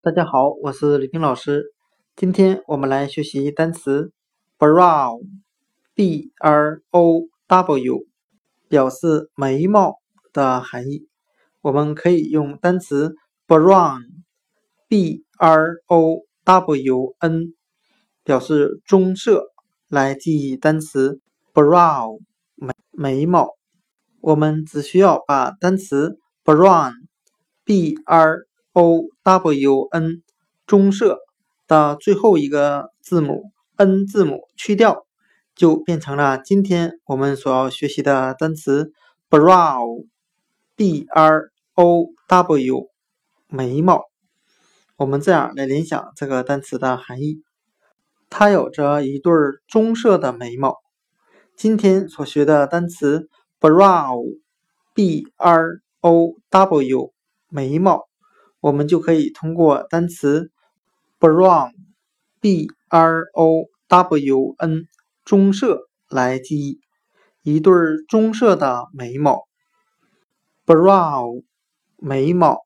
大家好，我是李冰老师。今天我们来学习单词 brow，b r o w，表示眉毛的含义。我们可以用单词 brown，b r o w n，表示棕色来记忆单词 brow 眉眉毛。我们只需要把单词 brown，b r o w n 棕色的最后一个字母 n 字母去掉，就变成了今天我们所要学习的单词 brow，b r o w 眉毛。我们这样来联想这个单词的含义：它有着一对棕色的眉毛。今天所学的单词 brow，b r o w 眉毛。我们就可以通过单词 brown，b r o w n，棕色来记忆一对棕色的眉毛。brown 眉毛。